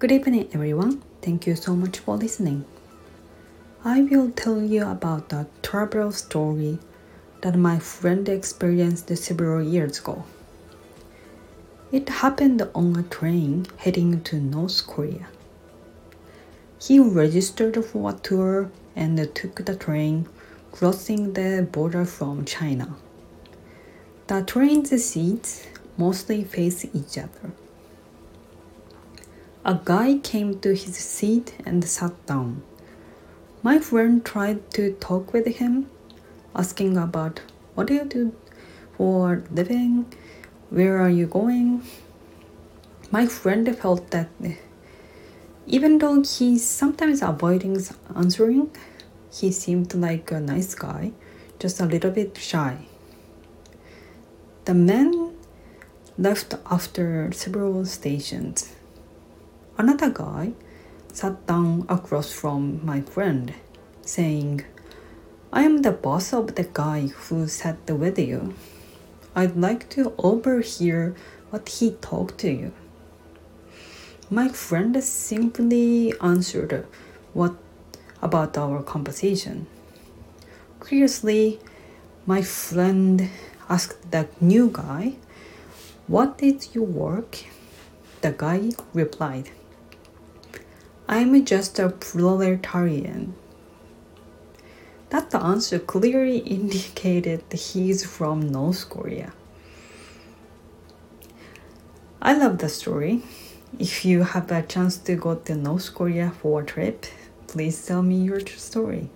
Good evening, everyone. Thank you so much for listening. I will tell you about a travel story that my friend experienced several years ago. It happened on a train heading to North Korea. He registered for a tour and took the train crossing the border from China. The train's seats mostly face each other. A guy came to his seat and sat down. My friend tried to talk with him, asking about what do you do for living, where are you going. My friend felt that even though he sometimes avoiding answering, he seemed like a nice guy, just a little bit shy. The man left after several stations. Another guy sat down across from my friend, saying, I am the boss of the guy who sat with you. I'd like to overhear what he talked to you. My friend simply answered what about our conversation. Curiously, my friend asked the new guy, What is your work? The guy replied, I'm just a proletarian. That answer clearly indicated he's from North Korea. I love the story. If you have a chance to go to North Korea for a trip, Please tell me your story.